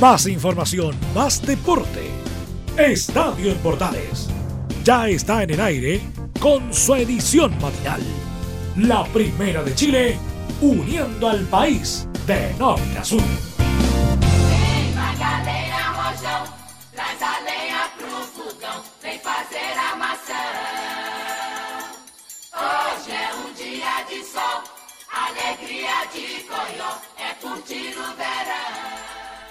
Más información, más deporte. Estadio en Portales. Ya está en el aire con su edición matinal. La primera de Chile, uniendo al país de norte a sur.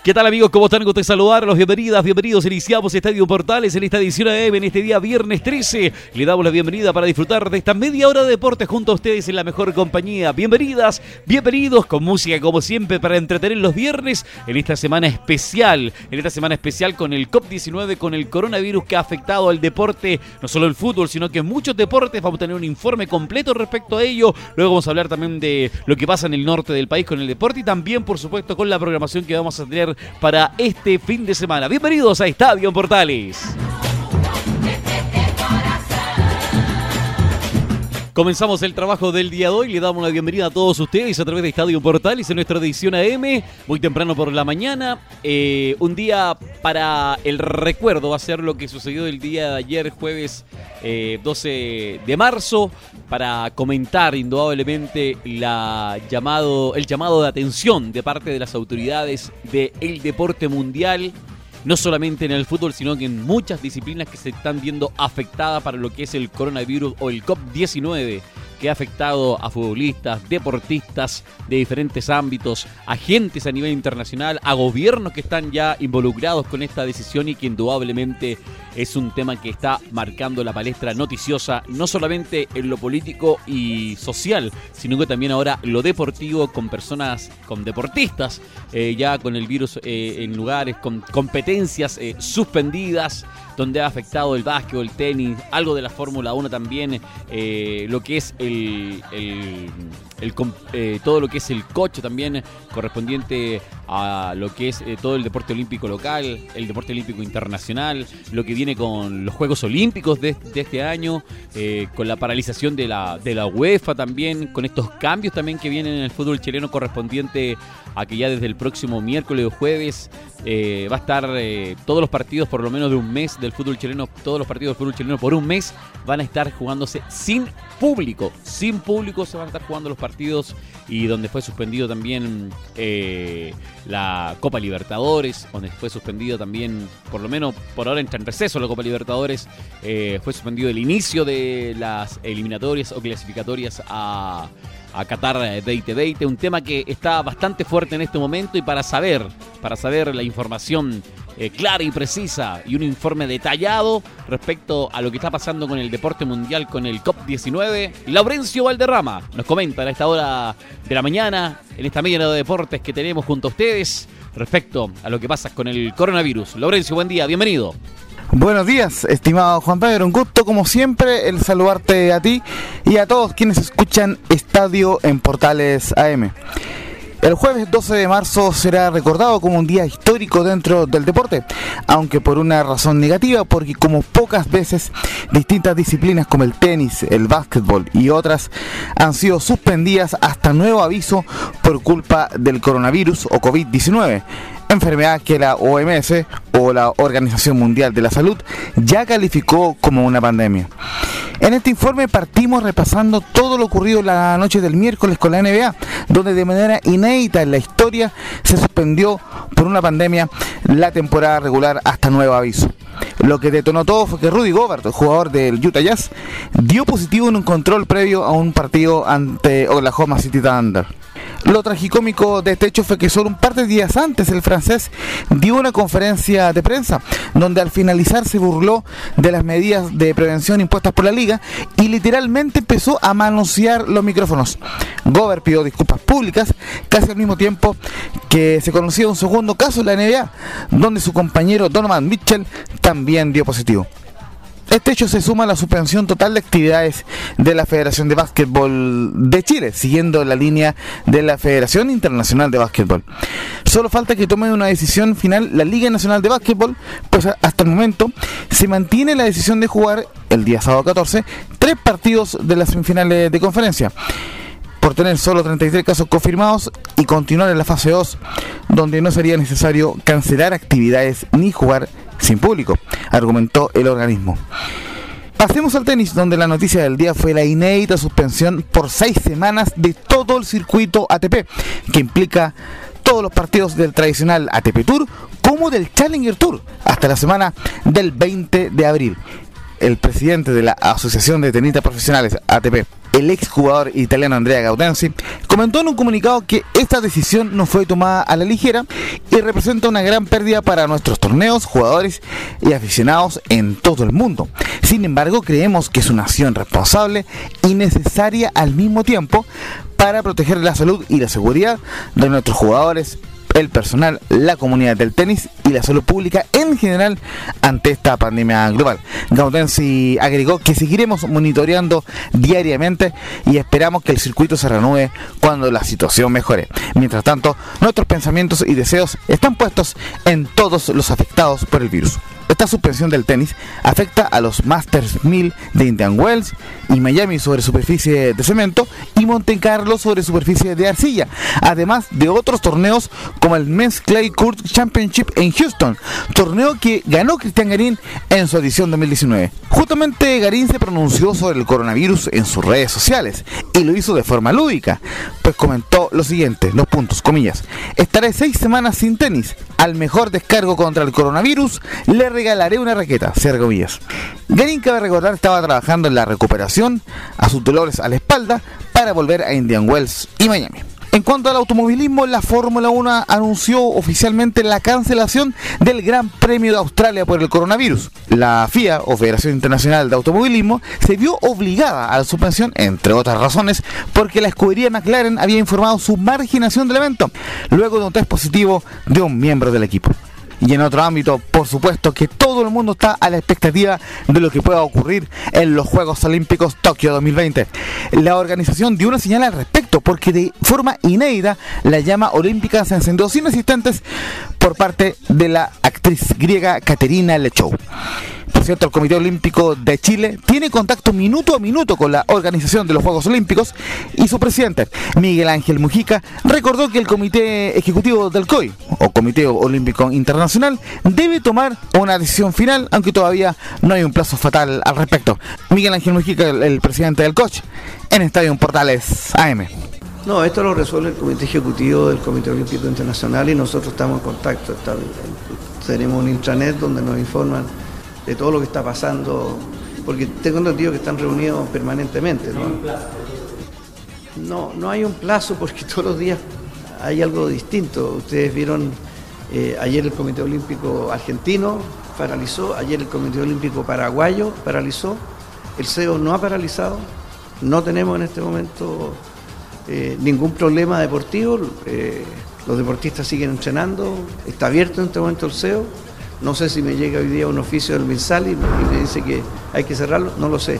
¿Qué tal amigos? ¿Cómo están? Gusto saludar los bienvenidas, bienvenidos. Iniciamos Estadio Portales en esta edición AM en este día viernes 13. Le damos la bienvenida para disfrutar de esta media hora de deporte junto a ustedes en la mejor compañía. Bienvenidas, bienvenidos con música como siempre para entretener los viernes en esta semana especial. En esta semana especial con el COP19, con el coronavirus que ha afectado al deporte, no solo el fútbol, sino que muchos deportes. Vamos a tener un informe completo respecto a ello. Luego vamos a hablar también de lo que pasa en el norte del país con el deporte y también, por supuesto, con la programación que vamos a tener para este fin de semana. Bienvenidos a Estadio Portales. Comenzamos el trabajo del día de hoy. Le damos la bienvenida a todos ustedes a través de Estadio Portales en nuestra edición AM, muy temprano por la mañana. Eh, un día para el recuerdo, va a ser lo que sucedió el día de ayer, jueves 12 eh, de marzo, para comentar indudablemente el llamado de atención de parte de las autoridades del deporte mundial no solamente en el fútbol, sino que en muchas disciplinas que se están viendo afectadas para lo que es el coronavirus o el COP19 que ha afectado a futbolistas, deportistas de diferentes ámbitos, agentes a nivel internacional, a gobiernos que están ya involucrados con esta decisión y que indudablemente es un tema que está marcando la palestra noticiosa, no solamente en lo político y social, sino que también ahora lo deportivo con personas, con deportistas, eh, ya con el virus eh, en lugares, con competencias eh, suspendidas donde ha afectado el básquet, el tenis, algo de la Fórmula 1 también, eh, lo que es el, eh, todo lo que es el coche también correspondiente a lo que es eh, todo el deporte olímpico local, el deporte olímpico internacional, lo que viene con los Juegos Olímpicos de, este año, con la paralización de la, de la UEFA también, con estos cambios también que vienen en el fútbol chileno correspondiente a que ya desde el próximo miércoles o jueves va a estar todos los partidos por lo menos de un mes del fútbol chileno, todos los partidos del fútbol chileno por un mes van a estar jugándose sin público. Sin público se van a estar jugando los partidos y donde fue suspendido también eh, la Copa Libertadores, donde fue suspendido también, por lo menos por ahora entra en receso la Copa Libertadores, eh, fue suspendido el inicio de las eliminatorias o clasificatorias a a Qatar 2020, un tema que está bastante fuerte en este momento y para saber, para saber la información eh, clara y precisa y un informe detallado respecto a lo que está pasando con el deporte mundial con el COP19. Laurencio Valderrama nos comenta a esta hora de la mañana, en esta media de deportes que tenemos junto a ustedes, respecto a lo que pasa con el coronavirus. Laurencio, buen día, bienvenido. Buenos días, estimado Juan Pedro. Un gusto, como siempre, el saludarte a ti y a todos quienes escuchan Estadio en Portales AM. El jueves 12 de marzo será recordado como un día histórico dentro del deporte, aunque por una razón negativa, porque como pocas veces distintas disciplinas como el tenis, el básquetbol y otras han sido suspendidas hasta nuevo aviso por culpa del coronavirus o COVID-19 enfermedad que la OMS o la Organización Mundial de la Salud ya calificó como una pandemia. En este informe partimos repasando todo lo ocurrido la noche del miércoles con la NBA, donde de manera inédita en la historia se suspendió por una pandemia la temporada regular hasta nuevo aviso. Lo que detonó todo fue que Rudy Gobert, jugador del Utah Jazz, dio positivo en un control previo a un partido ante Oklahoma City Thunder. Lo tragicómico de este hecho fue que solo un par de días antes el francés dio una conferencia de prensa donde al finalizar se burló de las medidas de prevención impuestas por la liga y literalmente empezó a manosear los micrófonos. Gober pidió disculpas públicas casi al mismo tiempo que se conocía un segundo caso en la NBA donde su compañero Donovan Mitchell también dio positivo. Este hecho se suma a la suspensión total de actividades de la Federación de Básquetbol de Chile, siguiendo la línea de la Federación Internacional de Básquetbol. Solo falta que tome una decisión final la Liga Nacional de Básquetbol, pues hasta el momento se mantiene la decisión de jugar el día sábado 14 tres partidos de las semifinales de conferencia. Por tener solo 33 casos confirmados y continuar en la fase 2, donde no sería necesario cancelar actividades ni jugar sin público, argumentó el organismo. Pasemos al tenis, donde la noticia del día fue la inédita suspensión por seis semanas de todo el circuito ATP, que implica todos los partidos del tradicional ATP Tour como del Challenger Tour, hasta la semana del 20 de abril. El presidente de la Asociación de Tenistas Profesionales ATP, el exjugador italiano Andrea Gaudenzi, comentó en un comunicado que esta decisión no fue tomada a la ligera y representa una gran pérdida para nuestros torneos, jugadores y aficionados en todo el mundo. Sin embargo, creemos que es una acción responsable y necesaria al mismo tiempo para proteger la salud y la seguridad de nuestros jugadores el personal, la comunidad del tenis y la salud pública en general ante esta pandemia global. Gaudensi agregó que seguiremos monitoreando diariamente y esperamos que el circuito se renueve cuando la situación mejore. Mientras tanto, nuestros pensamientos y deseos están puestos en todos los afectados por el virus. Esta suspensión del tenis afecta a los Masters 1000 de Indian Wells y Miami sobre superficie de cemento y Monte Carlo sobre superficie de arcilla, además de otros torneos como el Men's Clay Court Championship en Houston, torneo que ganó Cristian Garín en su edición 2019. Justamente Garín se pronunció sobre el coronavirus en sus redes sociales y lo hizo de forma lúdica, pues comentó lo siguiente, los puntos, comillas, estaré seis semanas sin tenis, al mejor descargo contra el coronavirus le regalaré una raqueta, cierre Villas. Garín, cabe recordar, estaba trabajando en la recuperación a sus dolores a la espalda para volver a Indian Wells y Miami. En cuanto al automovilismo, la Fórmula 1 anunció oficialmente la cancelación del Gran Premio de Australia por el coronavirus. La FIA, o Federación Internacional de Automovilismo, se vio obligada a la suspensión, entre otras razones, porque la escudería McLaren había informado su marginación del evento, luego de un test positivo de un miembro del equipo. Y en otro ámbito, por supuesto que todo el mundo está a la expectativa de lo que pueda ocurrir en los Juegos Olímpicos Tokio 2020. La organización dio una señal al respecto porque de forma inédita la llama olímpica se encendió sin asistentes por parte de la actriz griega Caterina Lechou. Cierto, el Comité Olímpico de Chile tiene contacto minuto a minuto con la organización de los Juegos Olímpicos y su presidente, Miguel Ángel Mujica, recordó que el Comité Ejecutivo del COI, o Comité Olímpico Internacional, debe tomar una decisión final, aunque todavía no hay un plazo fatal al respecto. Miguel Ángel Mujica, el, presidente del COCH, en Estadio Portales AM. No, esto lo resuelve el Comité Ejecutivo del Comité Olímpico Internacional y nosotros estamos en contacto. tenemos un intranet donde nos informan de todo lo que está pasando, porque tengo entendido que están reunidos permanentemente. ¿no? No, no hay un plazo porque todos los días hay algo distinto. Ustedes vieron eh, ayer el Comité Olímpico Argentino paralizó, ayer el Comité Olímpico Paraguayo paralizó, el CEO no ha paralizado, no tenemos en este momento eh, ningún problema deportivo, eh, los deportistas siguen entrenando, está abierto en este momento el CEO no sé si me llega hoy día un oficio del MinSal y me dice que hay que cerrarlo, no lo sé.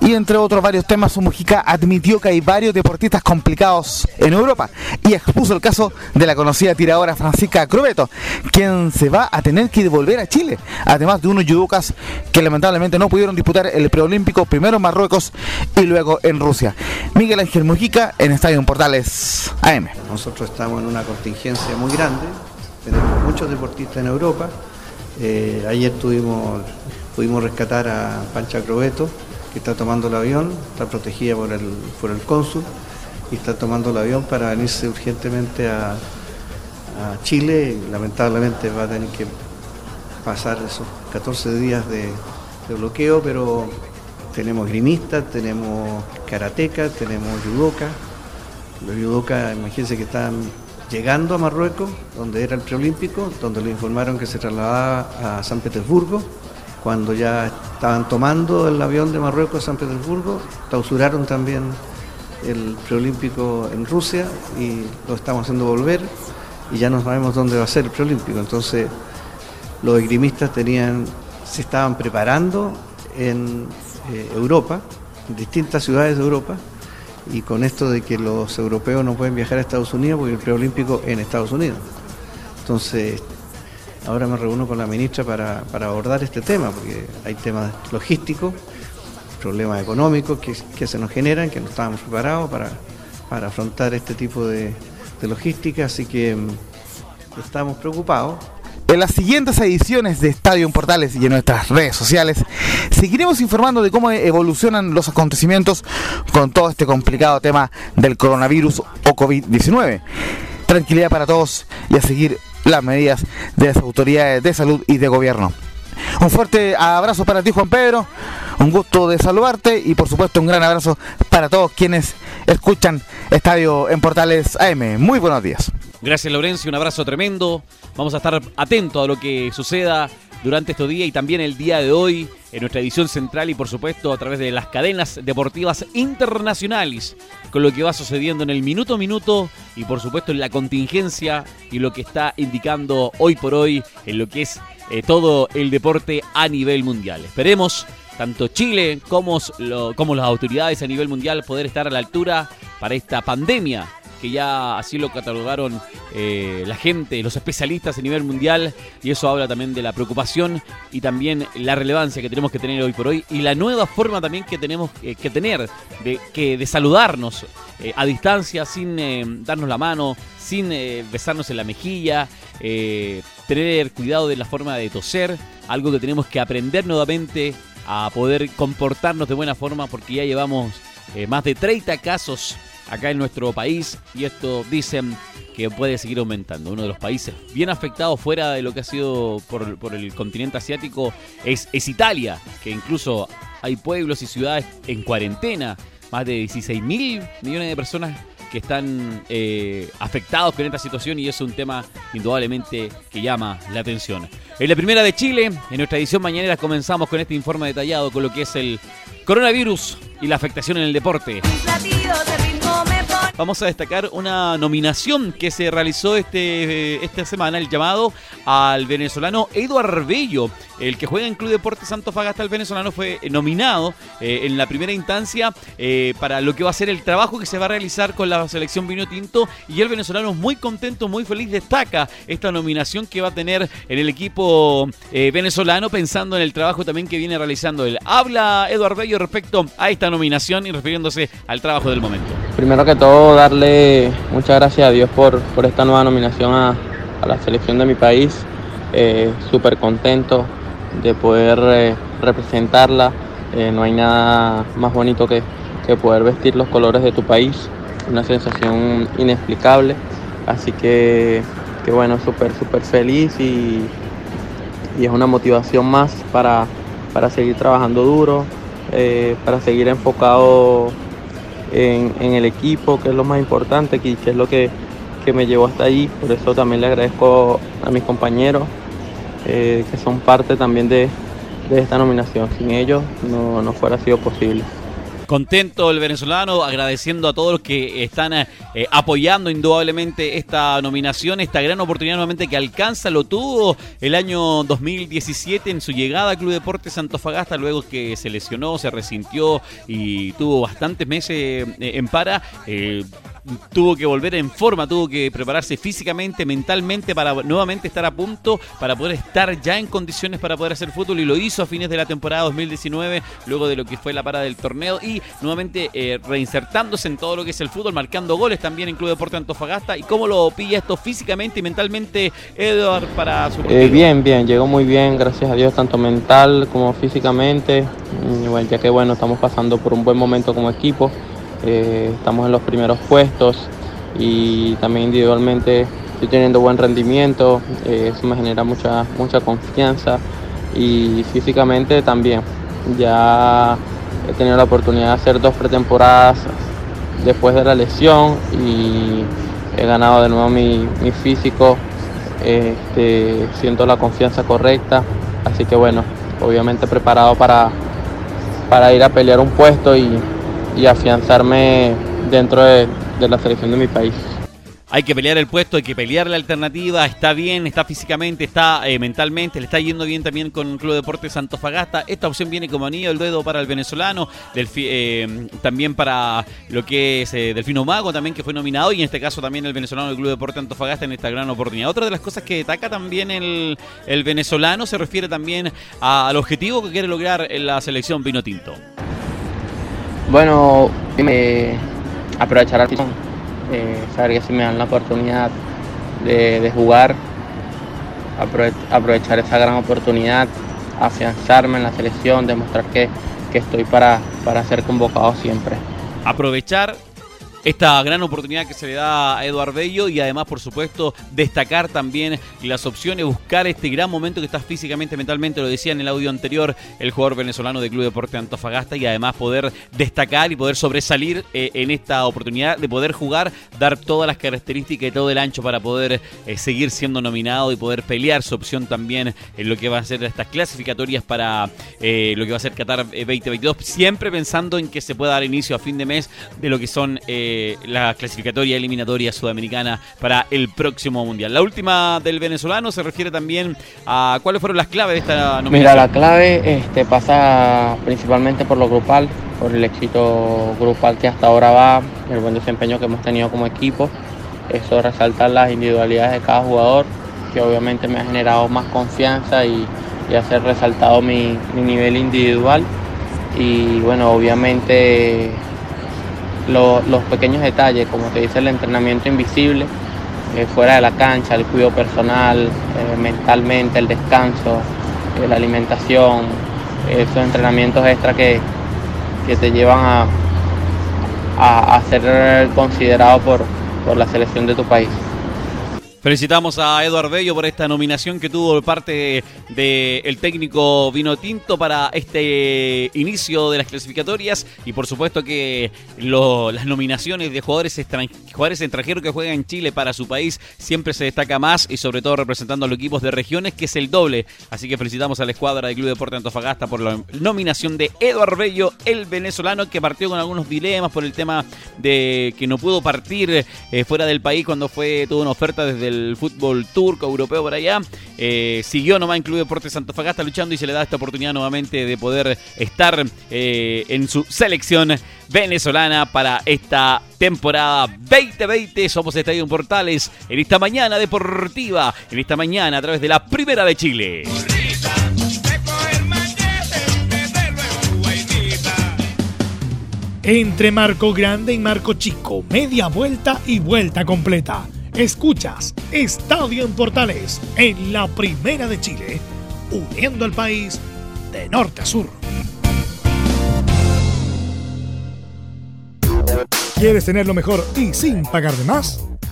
Y entre otros varios temas, su Mujica admitió que hay varios deportistas complicados en Europa y expuso el caso de la conocida tiradora Francisca Crobeto, quien se va a tener que devolver a Chile, además de unos judocas que lamentablemente no pudieron disputar el preolímpico primero en Marruecos y luego en Rusia. Miguel Ángel Mujica en Estadio Portales AM. Nosotros estamos en una contingencia muy grande, tenemos muchos deportistas en Europa eh, ayer pudimos rescatar a Pancha Crobeto, que está tomando el avión, está protegida por el, por el cónsul y está tomando el avión para venirse urgentemente a, Chile. lamentablemente va a tener que pasar esos 14 días de, bloqueo, pero tenemos grimistas, tenemos karatecas, tenemos yudoka. Los yudoka, imagínense que están llegando a Marruecos, donde era el preolímpico, donde le informaron que se trasladaba a San Petersburgo. Cuando ya estaban tomando el avión de Marruecos a San Petersburgo, clausuraron también el preolímpico en Rusia y lo estamos haciendo volver y ya no sabemos dónde va a ser el preolímpico. Entonces los esgrimistas tenían, se estaban preparando en eh, Europa, en distintas ciudades de Europa, y con esto de que los europeos no pueden viajar a Estados Unidos porque el preolímpico en Estados Unidos. Entonces, ahora me reúno con la ministra para, abordar este tema, porque hay temas logísticos, problemas económicos que, se nos generan, que no estábamos preparados para, para afrontar este tipo de, de logística, así que mm, estamos preocupados. En las siguientes ediciones de Estadio en Portales y en nuestras redes sociales seguiremos informando de cómo evolucionan los acontecimientos con todo este complicado tema del coronavirus o COVID-19. Tranquilidad para todos y a seguir las medidas de las autoridades de salud y de gobierno. Un fuerte abrazo para ti Juan Pedro, un gusto de saludarte y por supuesto un gran abrazo para todos quienes escuchan Estadio en Portales AM. Muy buenos días. Gracias Lorenzo, un abrazo tremendo. Vamos a estar atentos a lo que suceda durante estos días y también el día de hoy en nuestra edición central y por supuesto a través de las cadenas deportivas internacionales con lo que va sucediendo en el minuto a minuto y por supuesto en la contingencia y lo que está indicando hoy por hoy en lo que es eh, todo el deporte a nivel mundial. Esperemos tanto Chile como, como las autoridades a nivel mundial poder estar a la altura para esta pandemia que ya así lo catalogaron eh, la gente, los especialistas a nivel mundial, y eso habla también de la preocupación y también la relevancia que tenemos que tener hoy por hoy y la nueva forma también que tenemos eh, que tener de, que, de saludarnos eh, a distancia sin darnos la mano, sin besarnos en la mejilla, tener cuidado de la forma de toser, algo que tenemos que aprender nuevamente a poder comportarnos de buena forma porque ya llevamos más de 30 casos acá en nuestro país y esto dicen que puede seguir aumentando. Uno de los países bien afectados fuera de lo que ha sido por, el continente asiático es, Italia, que incluso hay pueblos y ciudades en cuarentena, más de 16 mil millones de personas que están eh, afectados con esta situación y es un tema indudablemente que llama la atención. En la primera de Chile, en nuestra edición mañanera comenzamos con este informe detallado con lo que es el coronavirus y la afectación en el deporte. Vamos a destacar una nominación que se realizó este, esta semana, el llamado al venezolano Eduard Bello, el que juega en Club Deporte Santo Fagasta, el venezolano fue nominado eh, en la primera instancia eh, para lo que va a ser el trabajo que se va a realizar con la selección Vino Tinto y el venezolano muy contento, muy feliz, destaca esta nominación que va a tener en el equipo eh, venezolano pensando en el trabajo también que viene realizando él. Habla Eduard Bello respecto a esta nominación y refiriéndose al trabajo del momento. Primero que todo, darle muchas gracias a Dios por, por esta nueva nominación a, la selección de mi país. Eh, Súper contento de poder eh, representarla. Eh, no hay nada más bonito que, que, poder vestir los colores de tu país. Una sensación inexplicable. Así que, que bueno, súper, súper feliz y, y, es una motivación más para, para seguir trabajando duro, para seguir enfocado en, el equipo, que es lo más importante, que, es lo que, me llevó hasta allí. Por eso también le agradezco a mis compañeros eh, que son parte también de, esta nominación. Sin ellos no, no fuera sido posible. Contento el venezolano, agradeciendo a todos los que están eh, apoyando indudablemente esta nominación, esta gran oportunidad nuevamente que alcanza, lo tuvo el año 2017 en su llegada al Club Deportes Santofagasta, luego que se lesionó, se resintió y tuvo bastantes meses eh, en para. Eh, tuvo que volver en forma, tuvo que prepararse físicamente, mentalmente para nuevamente estar a punto, para poder estar ya en condiciones para poder hacer fútbol y lo hizo a fines de la temporada 2019, luego de lo que fue la parada del torneo y nuevamente eh, reinsertándose en todo lo que es el fútbol, marcando goles también en Club Deporte Antofagasta. ¿Y cómo lo pilla esto físicamente y mentalmente, Edward, para su eh, Bien, bien, llegó muy bien, gracias a Dios, tanto mental como físicamente, mm, ya que bueno, estamos pasando por un buen momento como equipo. Eh, estamos en los primeros puestos y también individualmente estoy teniendo buen rendimiento, eh, eso me genera mucha, mucha confianza y físicamente también. Ya he tenido la oportunidad de hacer dos pretemporadas después de la lesión y he ganado de nuevo mi, físico, este, siento la confianza correcta, así que bueno, obviamente preparado para, para ir a pelear un puesto y, y afianzarme dentro de, la selección de mi país. Hay que pelear el puesto, hay que pelear la alternativa, está bien, está físicamente, está eh, mentalmente, le está yendo bien también con el Club Deportes Santofagasta. Esta opción viene como anillo el dedo para el venezolano, eh, también para lo que es eh, Delfino Mago, también que fue nominado, y en este caso también el venezolano del Club Deportes Antofagasta en esta gran oportunidad. Otra de las cosas que destaca también el, venezolano se refiere también al objetivo que quiere lograr en la selección Pino Tinto. Bueno, aprovechar la eh, saber que si me dan la oportunidad de, jugar, aprovechar esa gran oportunidad, afianzarme en la selección, demostrar que, que estoy para, para ser convocado siempre. Aprovechar esta gran oportunidad que se le da a Eduard Bello y además, por supuesto, destacar también las opciones, buscar este gran momento que está físicamente, mentalmente, lo decía en el audio anterior el jugador venezolano de Club Deporte Antofagasta y además poder destacar y poder sobresalir eh, en esta oportunidad de poder jugar, dar todas las características y todo el ancho para poder eh, seguir siendo nominado y poder pelear su opción también en lo que va a ser estas clasificatorias para eh, lo que va a ser Qatar 2022, siempre pensando en que se pueda dar inicio a fin de mes de lo que son la clasificatoria eliminatoria sudamericana para el próximo mundial. La última del venezolano se refiere también a cuáles fueron las claves de esta nominación. Mira, la clave este, pasa principalmente por lo grupal, por el éxito grupal que hasta ahora va, el buen desempeño que hemos tenido como equipo. Eso resalta las individualidades de cada jugador, que obviamente me ha generado más confianza y, y hacer resaltado mi, mi nivel individual. Y bueno, obviamente los pequeños detalles, como te dice el entrenamiento invisible, eh, fuera de la cancha, el cuidado personal, eh, mentalmente, el descanso, eh, la alimentación, esos entrenamientos extra que, te llevan a, a, ser considerado por, por la selección de tu país. Felicitamos a Eduardo Bello por esta nominación que tuvo parte del técnico Vino Tinto para este inicio de las clasificatorias y por supuesto que las nominaciones de jugadores, jugadores extranjeros que juegan en Chile para su país siempre se destaca más y sobre todo representando a los equipos de regiones que es el doble. Así que felicitamos a la escuadra del Club Deporte Antofagasta por la nominación de Eduardo Bello, el venezolano que partió con algunos dilemas por el tema de que no pudo partir eh, fuera del país cuando fue tuvo una oferta desde el fútbol turco, europeo por allá. Eh, siguió nomás en Club Deportes Santofagasta luchando y se le da esta oportunidad nuevamente de poder estar eh, en su selección venezolana para esta temporada 2020. Somos Estadio Portales en esta mañana deportiva, en esta mañana a través de la Primera de Chile. Entre Marco Grande y Marco Chico, media vuelta y vuelta completa Escuchas Estadio en Portales en la Primera de Chile, uniendo al país de norte a sur. ¿Quieres tener lo mejor y sin pagar de más?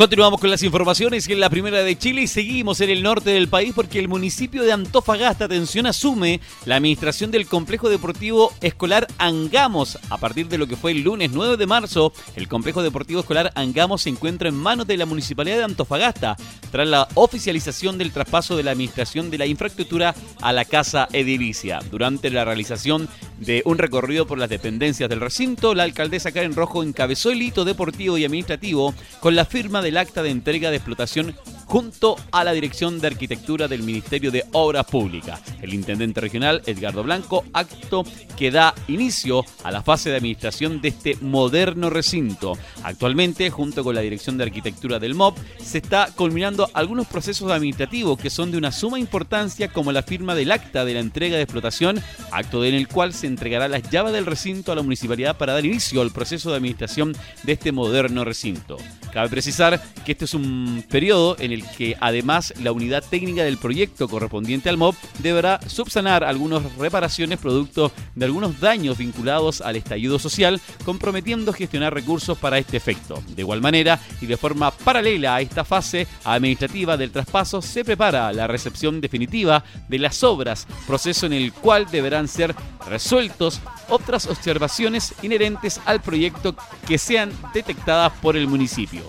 Continuamos con las informaciones en la primera de Chile y seguimos en el norte del país porque el municipio de Antofagasta, atención, asume la administración del complejo deportivo escolar Angamos. A partir de lo que fue el lunes 9 de marzo, el complejo deportivo escolar Angamos se encuentra en manos de la municipalidad de Antofagasta tras la oficialización del traspaso de la administración de la infraestructura a la Casa Edilicia. Durante la realización de un recorrido por las dependencias del recinto, la alcaldesa Karen Rojo encabezó el hito deportivo y administrativo con la firma de el acta de entrega de explotación junto a la Dirección de Arquitectura del Ministerio de Obras Públicas. El intendente regional Edgardo Blanco, acto que da inicio a la fase de administración de este moderno recinto. Actualmente, junto con la Dirección de Arquitectura del MOP, se está culminando algunos procesos administrativos que son de una suma importancia como la firma del acta de la entrega de explotación acto en el cual se entregará las llaves del recinto a la municipalidad para dar inicio al proceso de administración de este moderno recinto. Cabe precisar que este es un periodo en el que además la unidad técnica del proyecto correspondiente al MOB deberá subsanar algunas reparaciones producto de algunos daños vinculados al estallido social, comprometiendo gestionar recursos para este efecto. De igual manera y de forma paralela a esta fase administrativa del traspaso, se prepara la recepción definitiva de las obras, proceso en el cual deberán ser resueltos otras observaciones inherentes al proyecto que sean detectadas por el municipio.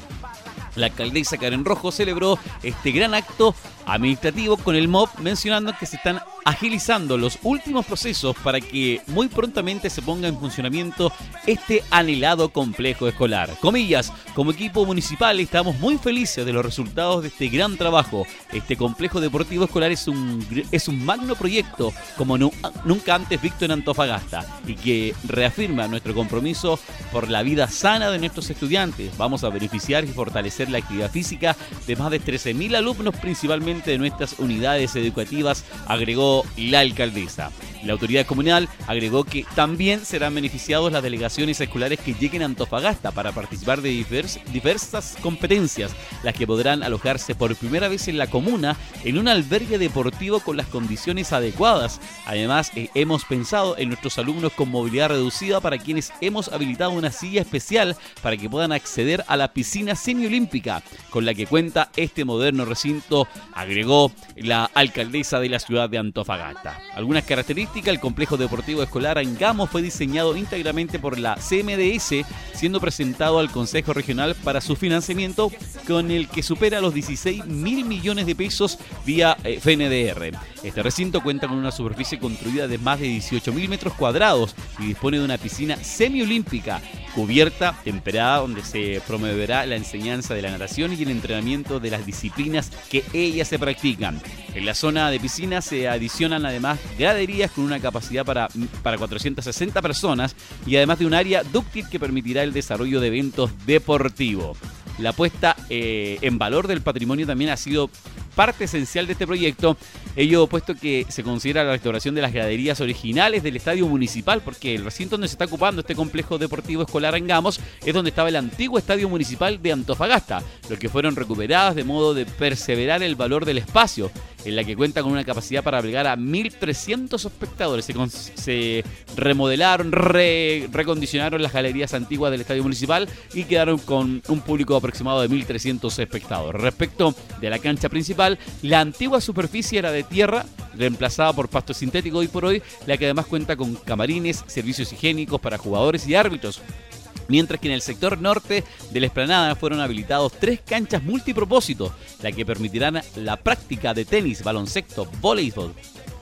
La alcaldesa Karen Rojo celebró este gran acto administrativo con el MOB mencionando que se están agilizando los últimos procesos para que muy prontamente se ponga en funcionamiento este anhelado complejo escolar. Comillas, como equipo municipal estamos muy felices de los resultados de este gran trabajo. Este complejo deportivo escolar es un, es un magno proyecto como nunca antes visto en Antofagasta y que reafirma nuestro compromiso por la vida sana de nuestros estudiantes. Vamos a beneficiar y fortalecer la actividad física de más de 13.000 alumnos principalmente de nuestras unidades educativas, agregó la alcaldesa. La autoridad comunal agregó que también serán beneficiados las delegaciones escolares que lleguen a Antofagasta para participar de diversas competencias, las que podrán alojarse por primera vez en la comuna en un albergue deportivo con las condiciones adecuadas. Además, eh, hemos pensado en nuestros alumnos con movilidad reducida para quienes hemos habilitado una silla especial para que puedan acceder a la piscina semiolímpica con la que cuenta este moderno recinto, agregó la alcaldesa de la ciudad de Antofagasta. Algunas características el complejo deportivo escolar Angamo fue diseñado íntegramente por la CMDS, siendo presentado al Consejo Regional para su financiamiento, con el que supera los 16 mil millones de pesos vía eh, FNDR. Este recinto cuenta con una superficie construida de más de 18 mil metros cuadrados y dispone de una piscina semiolímpica cubierta, temperada, donde se promoverá la enseñanza de la natación y el entrenamiento de las disciplinas que ellas se practican. En la zona de piscina se adicionan además graderías con una capacidad para, para 460 personas y además de un área dúctil que permitirá el desarrollo de eventos deportivos. La puesta eh, en valor del patrimonio también ha sido parte esencial de este proyecto, ello puesto que se considera la restauración de las graderías originales del estadio municipal, porque el recinto donde se está ocupando este complejo deportivo escolar en Gamos es donde estaba el antiguo estadio municipal de Antofagasta, lo que fueron recuperadas de modo de perseverar el valor del espacio, en la que cuenta con una capacidad para albergar a 1.300 espectadores. Se, remodelaron, recondicionaron las galerías antiguas del estadio municipal y quedaron con un público aproximado de 1.300 espectadores. Respecto de la cancha principal, la antigua superficie era de tierra, reemplazada por pasto sintético y por hoy, la que además cuenta con camarines, servicios higiénicos para jugadores y árbitros. Mientras que en el sector norte de la explanada fueron habilitados tres canchas multipropósito, la que permitirán la práctica de tenis, baloncesto, voleibol,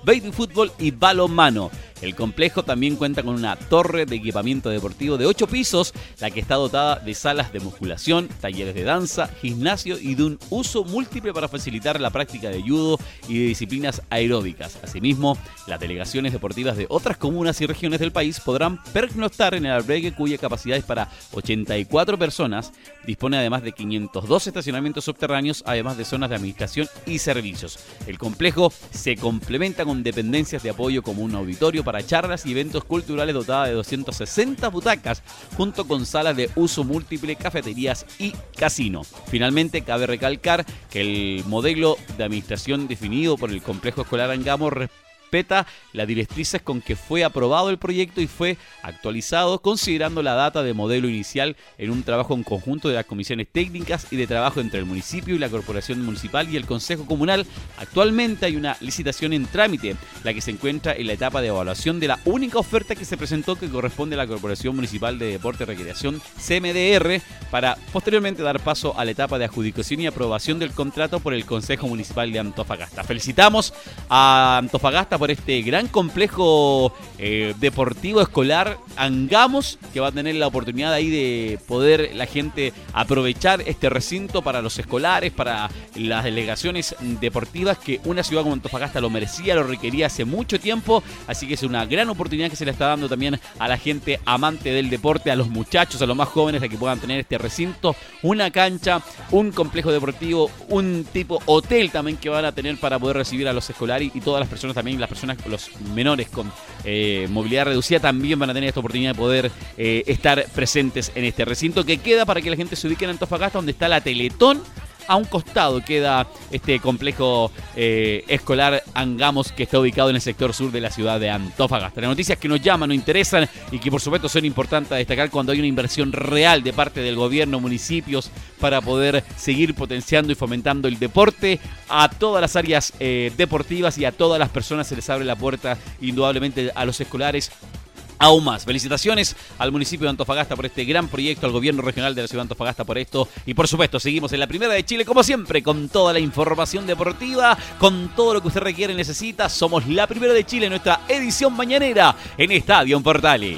baby fútbol y balonmano. El complejo también cuenta con una torre de equipamiento deportivo de 8 pisos, la que está dotada de salas de musculación, talleres de danza, gimnasio y de un uso múltiple para facilitar la práctica de judo y de disciplinas aeróbicas. Asimismo, las delegaciones deportivas de otras comunas y regiones del país podrán pernoctar en el albergue cuya capacidad es para 84 personas. Dispone además de 502 estacionamientos subterráneos, además de zonas de administración y servicios. El complejo se complementa con dependencias de apoyo como un auditorio para charlas y eventos culturales dotada de 260 butacas, junto con salas de uso múltiple, cafeterías y casino. Finalmente, cabe recalcar que el modelo de administración definido por el complejo escolar Angamo respeta las directrices con que fue aprobado el proyecto y fue actualizado considerando la data de modelo inicial en un trabajo en conjunto de las comisiones técnicas y de trabajo entre el municipio y la corporación municipal y el consejo comunal. Actualmente hay una licitación en trámite, la que se encuentra en la etapa de evaluación de la única oferta que se presentó que corresponde a la Corporación Municipal de Deporte y Recreación CMDR para posteriormente dar paso a la etapa de adjudicación y aprobación del contrato por el Consejo Municipal de Antofagasta. Felicitamos a Antofagasta por este gran complejo eh, deportivo escolar Angamos, que va a tener la oportunidad ahí de poder la gente aprovechar este recinto para los escolares, para las delegaciones deportivas, que una ciudad como Antofagasta lo merecía, lo requería hace mucho tiempo, así que es una gran oportunidad que se le está dando también a la gente amante del deporte, a los muchachos, a los más jóvenes, a que puedan tener este recinto, una cancha, un complejo deportivo, un tipo hotel también que van a tener para poder recibir a los escolares y todas las personas también, las personas, los menores con eh, movilidad reducida también van a tener esta oportunidad de poder eh, estar presentes en este recinto que queda para que la gente se ubique en Antofagasta, donde está la Teletón a un costado queda este complejo eh, escolar Angamos que está ubicado en el sector sur de la ciudad de Antofagasta. Las noticias que nos llaman, nos interesan y que por supuesto son importantes a destacar cuando hay una inversión real de parte del gobierno, municipios, para poder seguir potenciando y fomentando el deporte a todas las áreas eh, deportivas y a todas las personas se les abre la puerta indudablemente a los escolares aún más. Felicitaciones al municipio de Antofagasta por este gran proyecto, al gobierno regional de la ciudad de Antofagasta por esto. Y por supuesto, seguimos en la primera de Chile, como siempre, con toda la información deportiva, con todo lo que usted requiere y necesita. Somos la primera de Chile en nuestra edición mañanera en Estadio Portales.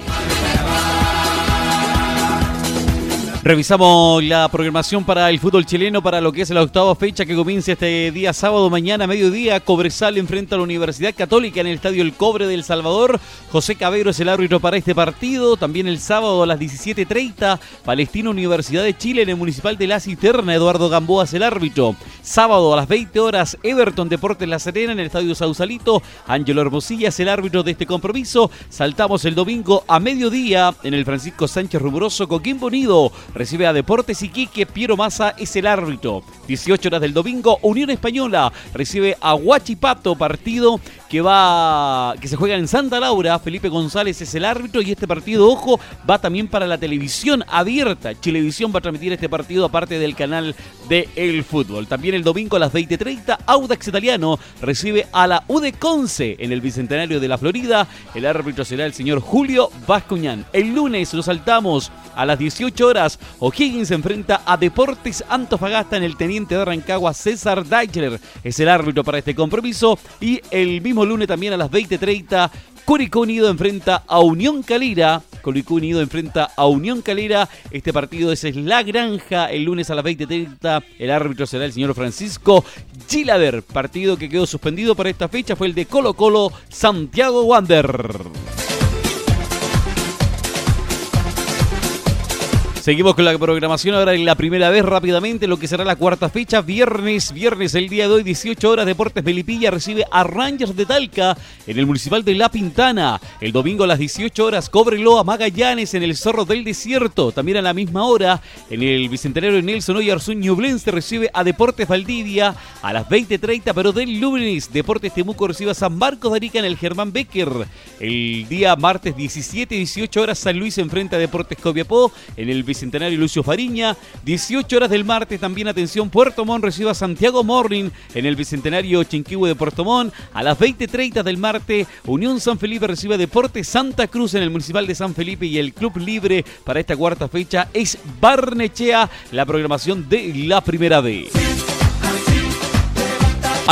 Revisamos la programación para el fútbol chileno para lo que es la octava fecha que comienza este día sábado, mañana, mediodía. Cobresal enfrenta a la Universidad Católica en el Estadio El Cobre del Salvador. José Cabero es el árbitro para este partido. También el sábado a las 17.30, Palestina Universidad de Chile en el Municipal de La Cisterna. Eduardo Gamboa es el árbitro. Sábado a las 20 horas, Everton Deportes La Serena en el Estadio Sausalito. Ángelo Hermosilla es el árbitro de este compromiso. Saltamos el domingo a mediodía en el Francisco Sánchez Rubroso Coquimbo Unido recibe a Deportes Iquique, Piero Massa es el árbitro. 18 horas del domingo, Unión Española recibe a Huachipato, partido que va que se juega en Santa Laura. Felipe González es el árbitro y este partido, ojo, va también para la televisión abierta. Chilevisión va a transmitir este partido aparte del canal de El Fútbol. También el domingo a las 20:30, Audax Italiano recibe a la UD Conce en el Bicentenario de la Florida. El árbitro será el señor Julio Vascuñán. El lunes lo saltamos a las 18 horas. O'Higgins se enfrenta a Deportes Antofagasta en el Teniente de Rancagua. César Deichler es el árbitro para este compromiso. Y el mismo lunes también a las 20.30, Curicó Unido enfrenta a Unión Calera. Curicó Unido enfrenta a Unión Calera. Este partido es La Granja. El lunes a las 20.30 el árbitro será el señor Francisco Gilader. Partido que quedó suspendido para esta fecha fue el de Colo Colo Santiago Wander. Seguimos con la programación ahora en la primera vez rápidamente, lo que será la cuarta fecha, viernes, viernes el día de hoy, 18 horas, Deportes Melipilla recibe a Rangers de Talca en el Municipal de La Pintana. El domingo a las 18 horas, Cóbrelo a Magallanes en el Zorro del Desierto. También a la misma hora, en el Bicentenario Nelson Oyarzún Ñublense recibe a Deportes Valdivia a las 20.30, pero del lunes, Deportes Temuco recibe a San Marcos de Arica en el Germán Becker. El día martes 17, 18 horas, San Luis enfrenta a Deportes Copiapó en el Bicentenario Lucio Fariña. 18 horas del martes también atención Puerto Montt recibe a Santiago Morning en el Bicentenario Chinquihue de Puerto Montt. A las 20.30 del martes Unión San Felipe recibe a Deportes Santa Cruz en el Municipal de San Felipe y el Club Libre para esta cuarta fecha es Barnechea, la programación de la primera vez.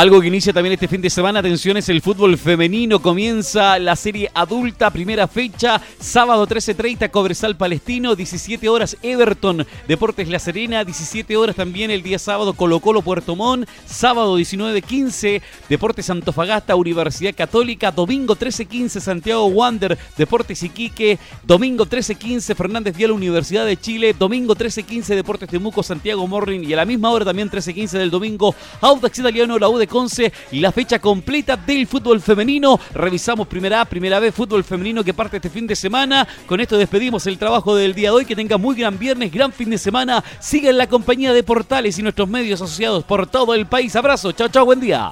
Algo que inicia también este fin de semana, atención, es el fútbol femenino. Comienza la serie adulta, primera fecha, sábado 13.30, Cobresal Palestino, 17 horas Everton, Deportes La Serena, 17 horas también el día sábado, Colo Colo Puerto Montt, sábado 19.15, Deportes Antofagasta, Universidad Católica, domingo 13.15, Santiago Wander, Deportes Iquique, domingo 13.15, Fernández Vial, Universidad de Chile, domingo 13.15, Deportes Temuco, Santiago Morning y a la misma hora también 13.15 del domingo, Audax Italiano, la U Conce la fecha completa del fútbol femenino. Revisamos primera A, primera vez fútbol femenino que parte este fin de semana. Con esto despedimos el trabajo del día de hoy. Que tenga muy gran viernes, gran fin de semana. Siga en la compañía de Portales y nuestros medios asociados por todo el país. Abrazo, chao, chao, buen día.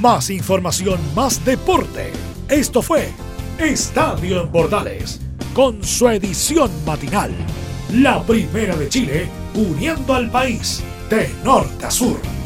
Más información, más deporte. Esto fue Estadio en Portales, con su edición matinal. La primera de Chile, uniendo al país de norte a sur.